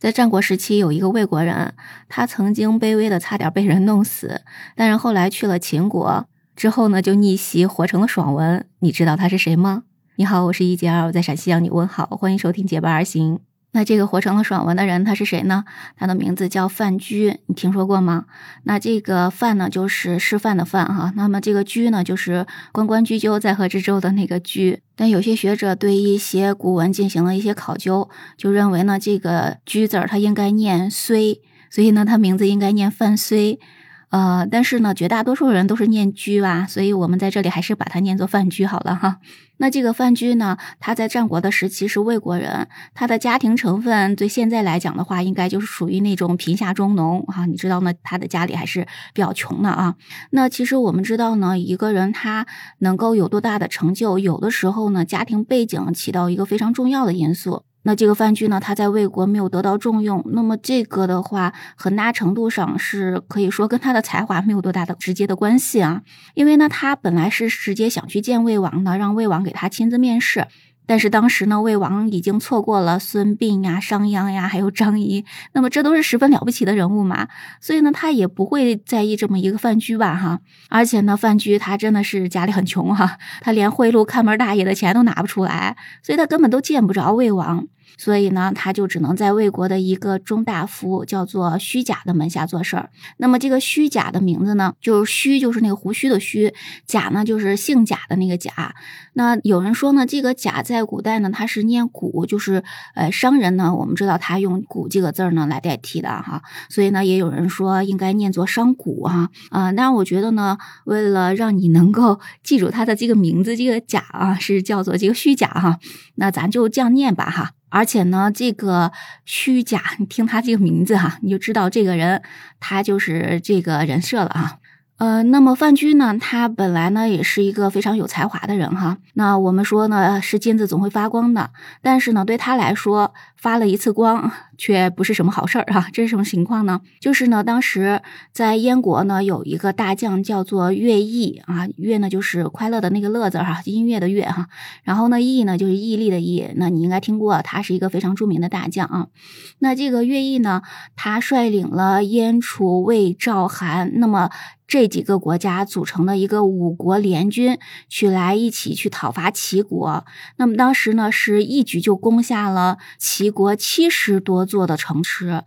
在战国时期，有一个魏国人，他曾经卑微的差点被人弄死，但是后来去了秦国之后呢，就逆袭活成了爽文。你知道他是谁吗？你好，我是一杰二，我在陕西向你问好，欢迎收听结伴而行。那这个活成了爽文的人，他是谁呢？他的名字叫范雎，你听说过吗？那这个范呢，就是示范的范哈。那么这个雎呢，就是关关雎鸠，在河之洲的那个雎。但有些学者对一些古文进行了一些考究，就认为呢，这个雎字儿它应该念睢，所以呢，他名字应该念范睢。呃，但是呢，绝大多数人都是念居吧，所以我们在这里还是把它念作范雎好了哈。那这个范雎呢，他在战国的时期是魏国人，他的家庭成分对现在来讲的话，应该就是属于那种贫下中农哈。你知道呢，他的家里还是比较穷的啊。那其实我们知道呢，一个人他能够有多大的成就，有的时候呢，家庭背景起到一个非常重要的因素。那这个范雎呢，他在魏国没有得到重用，那么这个的话，很大程度上是可以说跟他的才华没有多大的直接的关系啊。因为呢，他本来是直接想去见魏王的，让魏王给他亲自面试。但是当时呢，魏王已经错过了孙膑呀、商鞅呀，还有张仪，那么这都是十分了不起的人物嘛，所以呢，他也不会在意这么一个范雎吧，哈。而且呢，范雎他真的是家里很穷哈，他连贿赂看门大爷的钱都拿不出来，所以他根本都见不着魏王。所以呢，他就只能在魏国的一个中大夫叫做虚假的门下做事儿。那么这个虚假的名字呢，就是虚，就是那个胡须的虚；假呢，就是姓贾的那个贾。那有人说呢，这个贾在古代呢，他是念古，就是呃商人呢，我们知道他用古这个字儿呢来代替的哈。所以呢，也有人说应该念作商贾哈啊。那我觉得呢，为了让你能够 记住他的这个名字，这个贾啊是叫做这个虚假哈，那咱就这样念吧哈。而且呢，这个虚假，你听他这个名字哈，你就知道这个人他就是这个人设了啊。呃，那么范雎呢，他本来呢也是一个非常有才华的人哈。那我们说呢，是金子总会发光的，但是呢，对他来说，发了一次光却不是什么好事儿哈。这是什么情况呢？就是呢，当时在燕国呢，有一个大将叫做乐毅啊，乐呢就是快乐的那个乐字哈，音乐的乐哈。然后呢，毅呢就是毅力的毅，那你应该听过，他是一个非常著名的大将啊。那这个乐毅呢，他率领了燕、楚、魏、赵、韩，那么。这几个国家组成的一个五国联军，去来一起去讨伐齐国。那么当时呢，是一举就攻下了齐国七十多座的城池。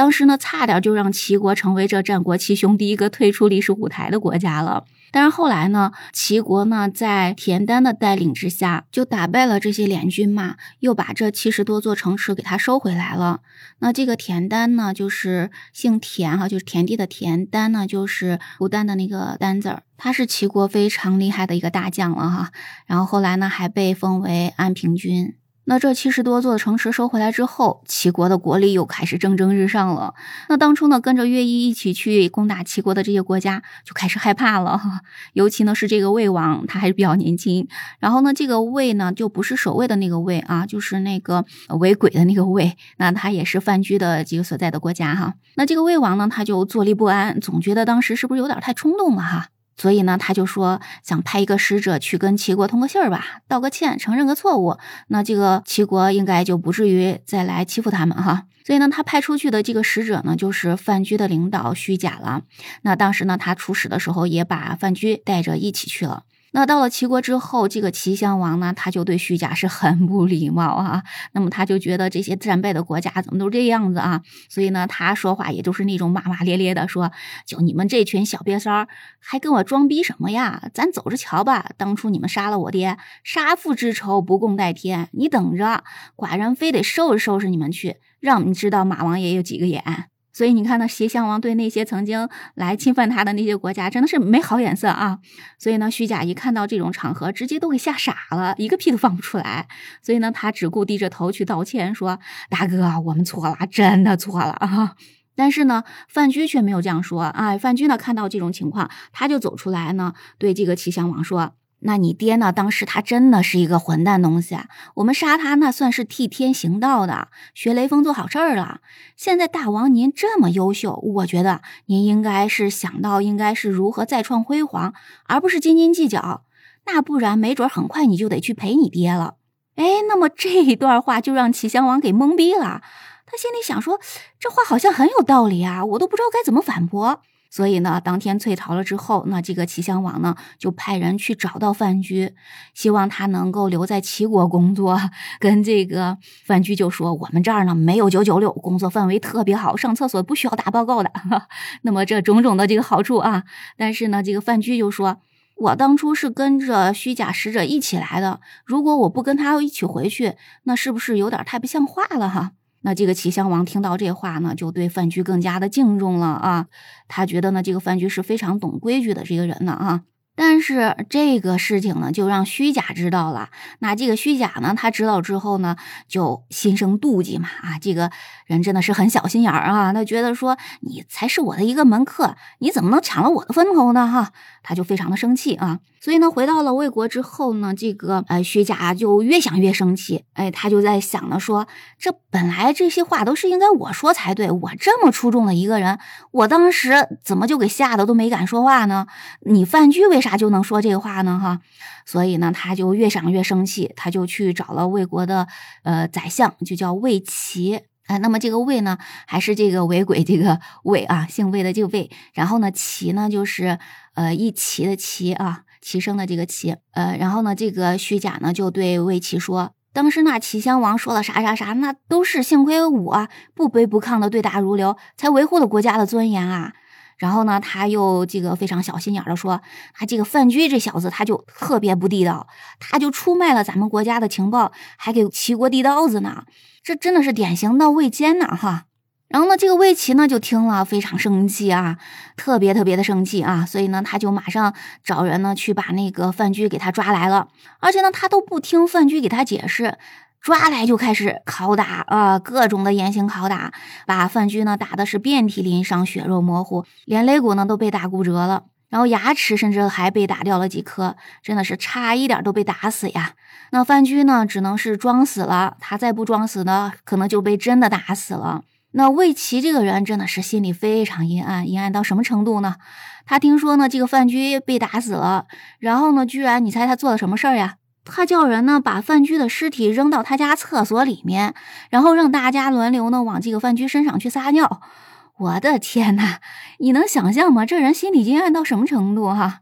当时呢，差点就让齐国成为这战国七雄第一个退出历史舞台的国家了。但是后来呢，齐国呢在田丹的带领之下，就打败了这些联军嘛，又把这七十多座城池给他收回来了。那这个田丹呢，就是姓田哈，就是田地的田；丹呢，就是不丹的那个丹字儿。他是齐国非常厉害的一个大将了哈。然后后来呢，还被封为安平君。那这七十多座城池收回来之后，齐国的国力又开始蒸蒸日上了。那当初呢，跟着乐毅一起去攻打齐国的这些国家就开始害怕了。尤其呢是这个魏王，他还是比较年轻。然后呢，这个魏呢就不是守卫的那个魏啊，就是那个为鬼的那个魏。那他也是范雎的这个所在的国家哈。那这个魏王呢，他就坐立不安，总觉得当时是不是有点太冲动了哈。所以呢，他就说想派一个使者去跟齐国通个信儿吧，道个歉，承认个错误，那这个齐国应该就不至于再来欺负他们哈。所以呢，他派出去的这个使者呢，就是范雎的领导虚假了。那当时呢，他出使的时候也把范雎带着一起去了。那到了齐国之后，这个齐襄王呢，他就对虚假是很不礼貌啊。那么他就觉得这些战败的国家怎么都这样子啊？所以呢，他说话也就是那种骂骂咧咧的，说：“就你们这群小瘪三儿，还跟我装逼什么呀？咱走着瞧吧。当初你们杀了我爹，杀父之仇不共戴天。你等着，寡人非得收拾收拾你们去，让你知道马王爷有几个眼。”所以你看，呢齐襄王对那些曾经来侵犯他的那些国家，真的是没好眼色啊。所以呢，虚假一看到这种场合，直接都给吓傻了，一个屁都放不出来。所以呢，他只顾低着头去道歉，说：“大哥，我们错了，真的错了啊。”但是呢，范雎却没有这样说。哎，范雎呢，看到这种情况，他就走出来呢，对这个齐襄王说。那你爹呢？当时他真的是一个混蛋东西啊，我们杀他那算是替天行道的，学雷锋做好事儿了。现在大王您这么优秀，我觉得您应该是想到应该是如何再创辉煌，而不是斤斤计较。那不然没准很快你就得去陪你爹了。哎，那么这一段话就让齐襄王给懵逼了。他心里想说，这话好像很有道理啊，我都不知道该怎么反驳。所以呢，当天退朝了之后，那这个齐襄王呢就派人去找到范雎，希望他能够留在齐国工作。跟这个范雎就说：“我们这儿呢没有九九六，工作氛围特别好，上厕所不需要打报告的。那么这种种的这个好处啊，但是呢，这个范雎就说：我当初是跟着虚假使者一起来的，如果我不跟他一起回去，那是不是有点太不像话了哈？”那这个齐襄王听到这话呢，就对范雎更加的敬重了啊。他觉得呢，这个范雎是非常懂规矩的这个人呢啊。但是这个事情呢，就让虚假知道了。那这个虚假呢，他知道之后呢，就心生妒忌嘛啊。这个人真的是很小心眼儿啊。他觉得说，你才是我的一个门客，你怎么能抢了我的风头呢？哈，他就非常的生气啊。所以呢，回到了魏国之后呢，这个呃虚假就越想越生气。哎，他就在想呢，说这本来这些话都是应该我说才对，我这么出众的一个人，我当时怎么就给吓得都没敢说话呢？你范雎为啥他就能说这个话呢？哈，所以呢，他就越想越生气，他就去找了魏国的呃宰相，就叫魏齐。哎，那么这个魏呢，还是这个为鬼这个 魏啊，姓魏的这个魏。然后呢，齐呢就是呃一齐的齐啊。齐声的这个齐，呃，然后呢，这个虚假呢就对魏齐说，当时那齐襄王说了啥啥啥，那都是幸亏我不卑不亢的对答如流，才维护了国家的尊严啊。然后呢，他又这个非常小心眼的说，啊，这个范雎这小子他就特别不地道，他就出卖了咱们国家的情报，还给齐国递刀子呢，这真的是典型的魏奸呐，哈。然后呢，这个魏齐呢就听了非常生气啊，特别特别的生气啊，所以呢，他就马上找人呢去把那个范雎给他抓来了，而且呢，他都不听范雎给他解释，抓来就开始拷打啊，各种的严刑拷打，把范雎呢打的是遍体鳞伤，血肉模糊，连肋骨呢都被打骨折了，然后牙齿甚至还被打掉了几颗，真的是差一点都被打死呀。那范雎呢，只能是装死了，他再不装死呢，可能就被真的打死了。那魏齐这个人真的是心里非常阴暗，阴暗到什么程度呢？他听说呢，这个范雎被打死了，然后呢，居然你猜他做了什么事儿呀？他叫人呢把范雎的尸体扔到他家厕所里面，然后让大家轮流呢往这个范雎身上去撒尿。我的天呐，你能想象吗？这人心理阴暗到什么程度哈？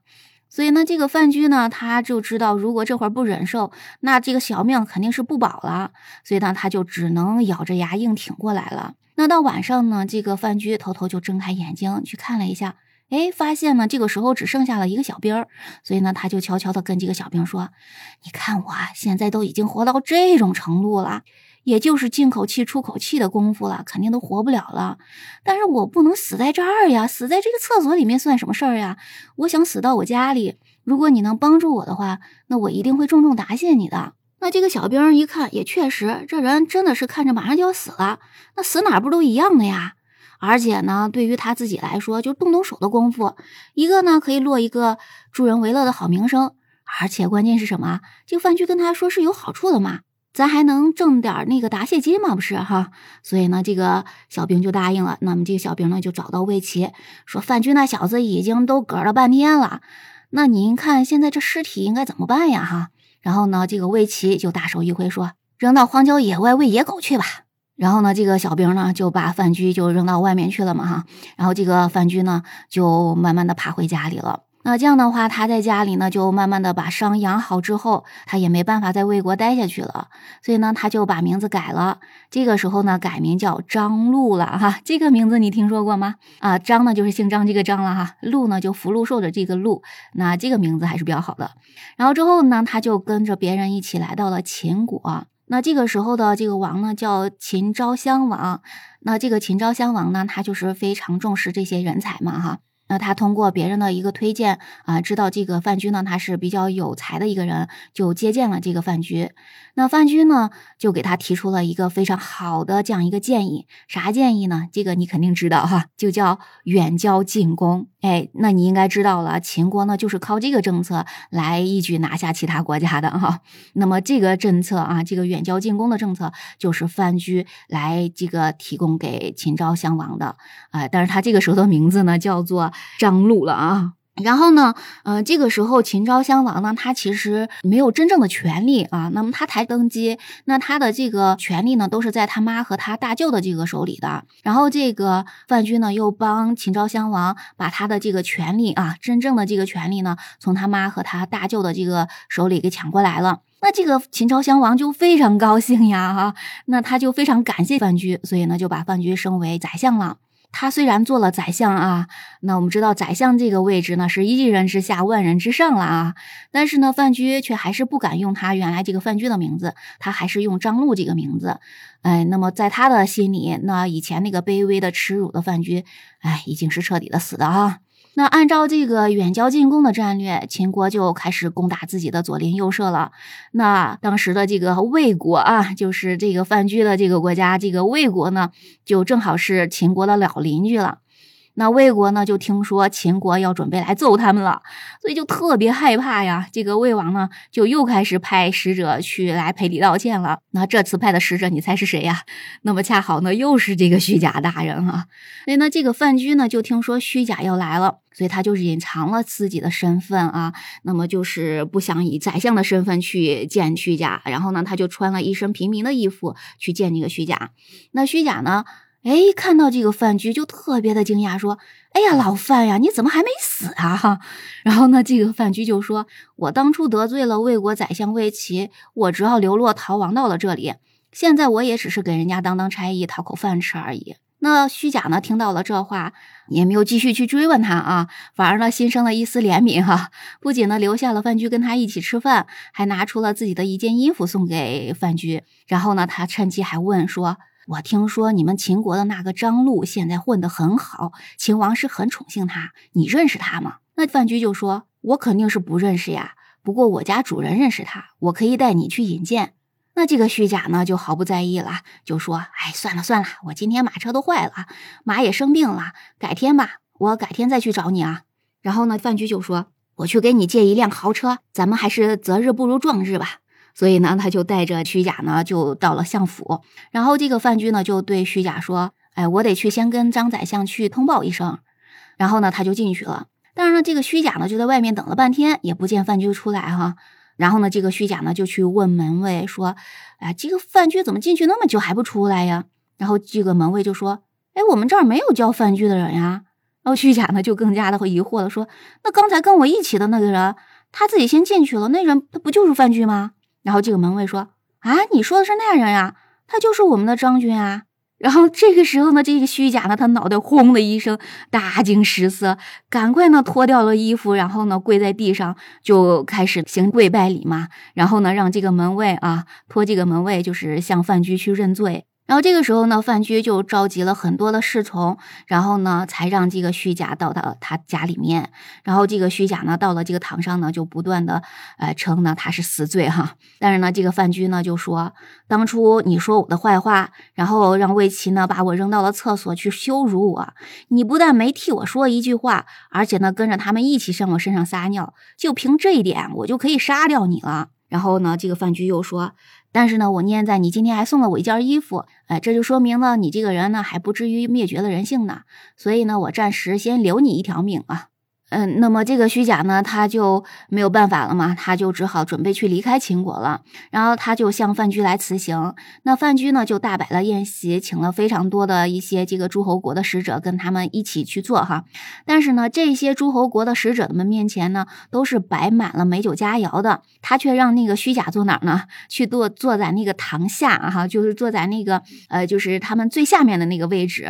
所以呢，这个范雎呢，他就知道，如果这会儿不忍受，那这个小命肯定是不保了。所以呢，他就只能咬着牙硬挺过来了。那到晚上呢，这个范雎偷偷就睁开眼睛去看了一下，哎，发现呢这个时候只剩下了一个小兵儿，所以呢他就悄悄的跟这个小兵说：“你看我现在都已经活到这种程度了，也就是进口气出口气的功夫了，肯定都活不了了。但是我不能死在这儿呀，死在这个厕所里面算什么事儿呀？我想死到我家里，如果你能帮助我的话，那我一定会重重答谢你的。”那这个小兵一看，也确实，这人真的是看着马上就要死了。那死哪不都一样的呀？而且呢，对于他自己来说，就动动手的功夫，一个呢可以落一个助人为乐的好名声，而且关键是什么？这个范雎跟他说是有好处的嘛，咱还能挣点那个答谢金嘛，不是哈？所以呢，这个小兵就答应了。那么这个小兵呢，就找到魏齐，说范雎那小子已经都嗝了半天了，那您看现在这尸体应该怎么办呀？哈？然后呢，这个魏齐就大手一挥说：“扔到荒郊野外喂野狗去吧。”然后呢，这个小兵呢就把范雎就扔到外面去了嘛哈。然后这个范雎呢就慢慢的爬回家里了。那这样的话，他在家里呢，就慢慢的把伤养好之后，他也没办法在魏国待下去了，所以呢，他就把名字改了。这个时候呢，改名叫张禄了哈。这个名字你听说过吗？啊，张呢就是姓张这个张了哈，禄呢就福禄寿的这个禄。那这个名字还是比较好的。然后之后呢，他就跟着别人一起来到了秦国。那这个时候的这个王呢，叫秦昭襄王。那这个秦昭襄王呢，他就是非常重视这些人才嘛哈。那他通过别人的一个推荐啊，知道这个范雎呢，他是比较有才的一个人，就接见了这个范雎。那范雎呢，就给他提出了一个非常好的这样一个建议，啥建议呢？这个你肯定知道哈，就叫远交近攻。哎，那你应该知道了，秦国呢就是靠这个政策来一举拿下其他国家的哈。那么这个政策啊，这个远交近攻的政策，就是范雎来这个提供给秦昭襄王的啊。但是他这个时候的名字呢，叫做张禄了啊。然后呢，呃，这个时候秦昭襄王呢，他其实没有真正的权利啊。那么他才登基，那他的这个权利呢，都是在他妈和他大舅的这个手里的。然后这个范雎呢，又帮秦昭襄王把他的这个权利啊，真正的这个权利呢，从他妈和他大舅的这个手里给抢过来了。那这个秦昭襄王就非常高兴呀，哈，那他就非常感谢范雎，所以呢，就把范雎升为宰相了。他虽然做了宰相啊，那我们知道宰相这个位置呢是一人之下万人之上了啊，但是呢范雎却还是不敢用他原来这个范雎的名字，他还是用张禄这个名字。哎，那么在他的心里，那以前那个卑微的耻辱的范雎，哎，已经是彻底的死的啊。那按照这个远交近攻的战略，秦国就开始攻打自己的左邻右舍了。那当时的这个魏国啊，就是这个范雎的这个国家，这个魏国呢，就正好是秦国的老邻居了。那魏国呢，就听说秦国要准备来揍他们了，所以就特别害怕呀。这个魏王呢，就又开始派使者去来赔礼道歉了。那这次派的使者，你猜是谁呀？那么恰好呢，又是这个虚假大人哈。所以呢，这个范雎呢，就听说虚假要来了，所以他就是隐藏了自己的身份啊。那么就是不想以宰相的身份去见虚假，然后呢，他就穿了一身平民的衣服去见这个虚假。那虚假呢？哎，看到这个范雎就特别的惊讶，说：“哎呀，老范呀，你怎么还没死啊？”哈，然后呢，这个范雎就说：“我当初得罪了魏国宰相魏齐，我只好流落逃亡到了这里。现在我也只是给人家当当差役，讨口饭吃而已。”那虚假呢，听到了这话，也没有继续去追问他啊，反而呢，心生了一丝怜悯哈，不仅呢留下了范雎跟他一起吃饭，还拿出了自己的一件衣服送给范雎，然后呢，他趁机还问说。我听说你们秦国的那个张禄现在混得很好，秦王是很宠幸他。你认识他吗？那范雎就说：“我肯定是不认识呀，不过我家主人认识他，我可以带你去引荐。”那这个虚假呢就毫不在意了，就说：“哎，算了算了，我今天马车都坏了，马也生病了，改天吧，我改天再去找你啊。”然后呢，范雎就说：“我去给你借一辆豪车，咱们还是择日不如撞日吧。”所以呢，他就带着虚假呢，就到了相府。然后这个范雎呢，就对虚假说：“哎，我得去先跟张宰相去通报一声。”然后呢，他就进去了。但是呢，这个虚假呢，就在外面等了半天，也不见范雎出来哈。然后呢，这个虚假呢，就去问门卫说：“哎，这个范雎怎么进去那么久还不出来呀？”然后这个门卫就说：“哎，我们这儿没有叫范雎的人呀。”然后虚假呢，就更加的疑惑了，说：“那刚才跟我一起的那个人，他自己先进去了，那人他不就是范雎吗？”然后这个门卫说：“啊，你说的是那人呀？他就是我们的将军啊。”然后这个时候呢，这个虚假呢，他脑袋轰的一声，大惊失色，赶快呢脱掉了衣服，然后呢跪在地上，就开始行跪拜礼嘛。然后呢，让这个门卫啊托这个门卫，就是向范雎去认罪。然后这个时候呢，范雎就召集了很多的侍从，然后呢，才让这个虚假到他他家里面。然后这个虚假呢，到了这个堂上呢，就不断的呃称呢他是死罪哈。但是呢，这个范雎呢就说，当初你说我的坏话，然后让魏齐呢把我扔到了厕所去羞辱我，你不但没替我说一句话，而且呢跟着他们一起上我身上撒尿，就凭这一点，我就可以杀掉你了。然后呢，这个范雎又说。但是呢，我念在你今天还送了我一件衣服，哎，这就说明了你这个人呢还不至于灭绝了人性呢，所以呢，我暂时先留你一条命啊。嗯，那么这个虚假呢，他就没有办法了嘛，他就只好准备去离开秦国了。然后他就向范雎来辞行。那范雎呢，就大摆了宴席，请了非常多的一些这个诸侯国的使者跟他们一起去做哈。但是呢，这些诸侯国的使者们面前呢，都是摆满了美酒佳肴的，他却让那个虚假坐哪儿呢？去坐坐在那个堂下哈，就是坐在那个呃，就是他们最下面的那个位置。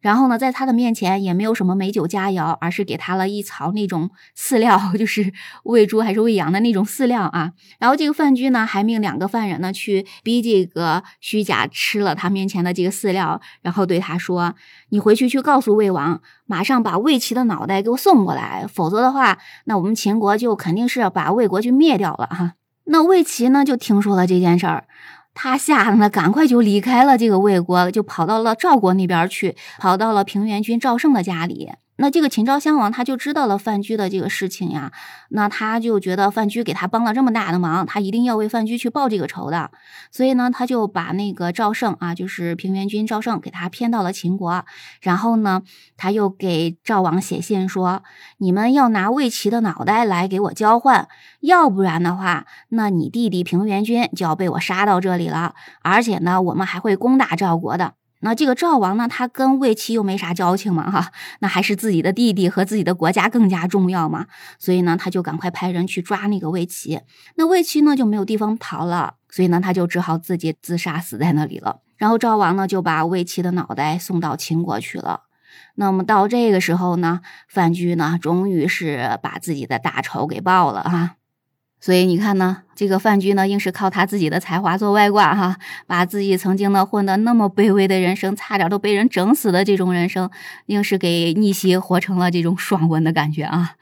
然后呢，在他的面前也没有什么美酒佳肴，而是给他了一层槽那种饲料，就是喂猪还是喂羊的那种饲料啊。然后这个范雎呢，还命两个犯人呢去逼这个虚假吃了他面前的这个饲料，然后对他说：“你回去去告诉魏王，马上把魏齐的脑袋给我送过来，否则的话，那我们秦国就肯定是要把魏国去灭掉了哈。”那魏齐呢，就听说了这件事儿。他吓得呢，赶快就离开了这个魏国，就跑到了赵国那边去，跑到了平原君赵胜的家里。那这个秦昭襄王他就知道了范雎的这个事情呀，那他就觉得范雎给他帮了这么大的忙，他一定要为范雎去报这个仇的，所以呢，他就把那个赵胜啊，就是平原君赵胜给他骗到了秦国，然后呢，他又给赵王写信说，你们要拿魏齐的脑袋来给我交换，要不然的话，那你弟弟平原君就要被我杀到这里了，而且呢，我们还会攻打赵国的。那这个赵王呢，他跟魏齐又没啥交情嘛，哈，那还是自己的弟弟和自己的国家更加重要嘛，所以呢，他就赶快派人去抓那个魏齐。那魏齐呢就没有地方逃了，所以呢，他就只好自己自杀死在那里了。然后赵王呢就把魏齐的脑袋送到秦国去了。那么到这个时候呢，范雎呢终于是把自己的大仇给报了啊。所以你看呢，这个范雎呢，硬是靠他自己的才华做外挂哈，把自己曾经呢混得那么卑微的人生，差点都被人整死的这种人生，硬是给逆袭活成了这种爽文的感觉啊！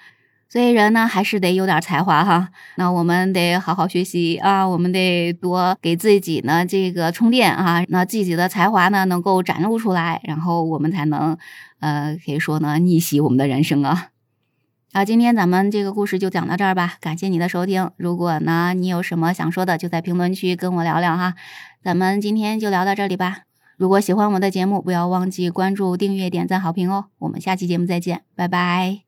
所以人呢，还是得有点才华哈。那我们得好好学习啊，我们得多给自己呢这个充电啊，那自己的才华呢能够展露出来，然后我们才能呃可以说呢逆袭我们的人生啊。好，今天咱们这个故事就讲到这儿吧。感谢你的收听。如果呢你有什么想说的，就在评论区跟我聊聊哈。咱们今天就聊到这里吧。如果喜欢我的节目，不要忘记关注、订阅、点赞、好评哦。我们下期节目再见，拜拜。